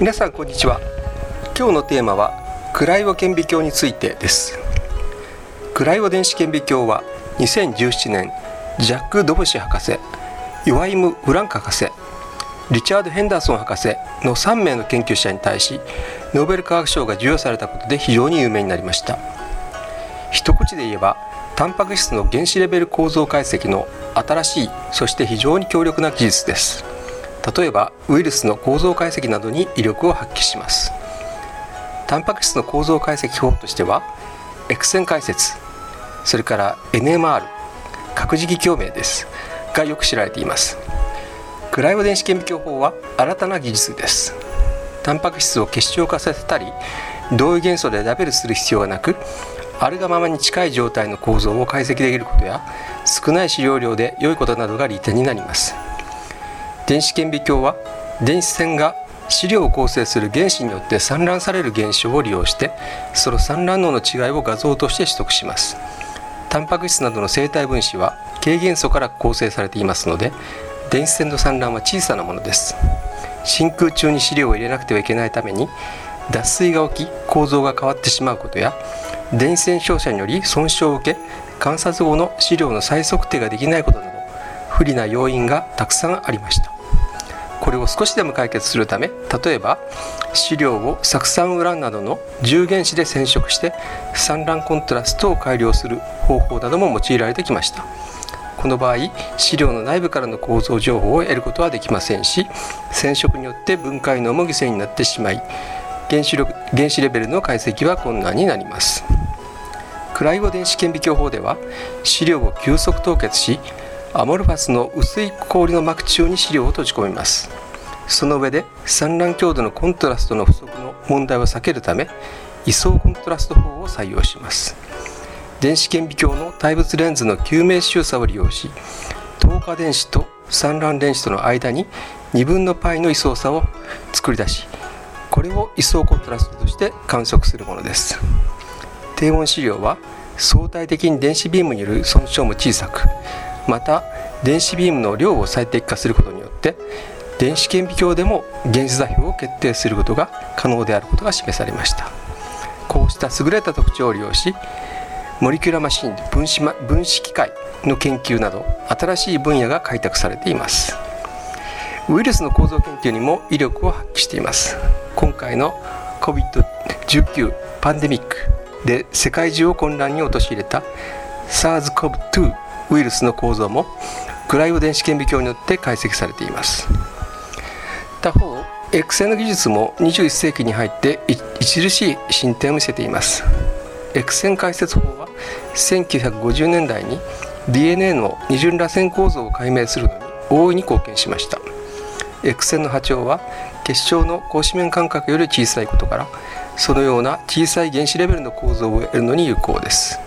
皆さんこんにちは。今日のテーマはクライオ顕微鏡についてです。クライオ電子顕微鏡は2017年ジャック・ドブシ博士ヨワイム・ウランカ博士リチャード・ヘンダーソン博士の3名の研究者に対しノーベル化学賞が授与されたことで非常に有名になりました。一口で言えばタンパク質の原子レベル構造解析の新しいそして非常に強力な技術です。例えばウイルスの構造解析などに威力を発揮します。タンパク質の構造解析法としては X 線解説それから NMR 核磁気共鳴ですがよく知られています。クライオ電子顕微鏡法は新たな技術です。タンパク質を結晶化させたり同位元素でラベルする必要がなくあるがままに近い状態の構造を解析できることや少ない使用量で良いことなどが利点になります。電子顕微鏡は電子線が資料を構成する原子によって散乱される現象を利用してその散乱能の違いを画像として取得します。タンパク質などの生体分子は軽元素から構成されていますので電子線の散乱は小さなものです。真空中に資料を入れなくてはいけないために脱水が起き構造が変わってしまうことや電子線照射により損傷を受け観察後の資料の再測定ができないことなど不利な要因がたくさんありました。これを少しでも解決するため例えば資料を酢酸ウランなどの重原子で染色して散乱コントラストを改良する方法なども用いられてきました。この場合資料の内部からの構造情報を得ることはできませんし染色によって分解のも犠牲になってしまい原子力原子レベルの解析は困難になります。クライオ電子顕微鏡法では資料を急速凍結しアモルファスの薄い氷の膜中に資料を閉じ込めます。その上で散乱強度のコントラストの不足の問題を避けるため位相コントラスト法を採用します。電子顕微鏡の対物レンズの救命周差を利用し透過電子と散乱電子との間に2分の π の位相差を作り出しこれを位相コントラストとして観測するものです。低温資料は相対的に電子ビームによる損傷も小さくまた電子ビームの量を最適化することによって電子顕微鏡でも原子座標を決定することが可能であることが示されました。こうした優れた特徴を利用しモリキュラマシン分子,、分子機械の研究など新しい分野が開拓されています。ウイルスの構造研究にも威力を発揮しています。今回の COVID-19 パンデミックで世界中を混乱に陥れた SARS-CoV-2 ウイルスの構造もクライオ電子顕微鏡によって解析されています。他方 X 線の技術も21世紀に入って著しい進展を見せています。X 線解説法は1950年代に DNA の二重らせん構造を解明するのに大いに貢献しました。X 線の波長は結晶の格子面間隔より小さいことからそのような小さい原子レベルの構造を得るのに有効です。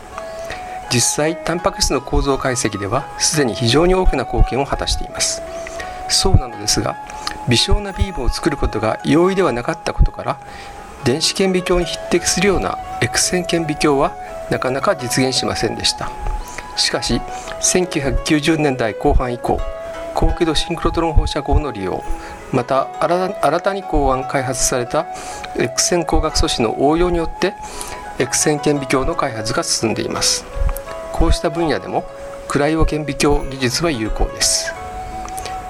実際タンパク質の構造解析ではすでに非常に大きな貢献を果たしています。そうなのですが微小なビームを作ることが容易ではなかったことから電子顕微鏡に匹敵するような X 線顕微鏡はなかなか実現しませんでした。しかし1990年代後半以降高輝度シンクロトロン放射光の利用また新たに考案開発された X 線光学素子の応用によって X 線顕微鏡の開発が進んでいます。こうした分野でもクライオ顕微鏡技術は有効です。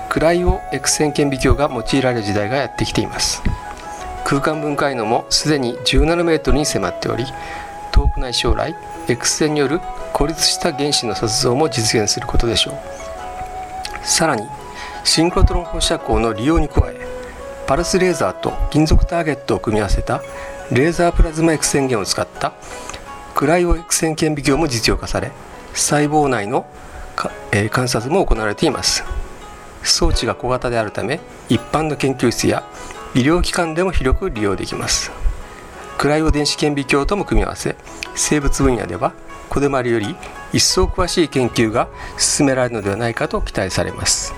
クライオ X 線顕微鏡が用いられる時代がやってきています。空間分解能もすでに10ナノメートルに迫っており遠くない将来 X 線による孤立した原子の撮像も実現することでしょう。さらにシンクロトロン放射光の利用に加えパルスレーザーと金属ターゲットを組み合わせたレーザープラズマ X 線源を使ったクライオ X 線顕微鏡も実用化され細胞内のえ観察も行われています装置が小型であるため一般の研究室や医療機関でも広く利用できますクライオ電子顕微鏡とも組み合わせ生物分野ではこれまでより一層詳しい研究が進められるのではないかと期待されます。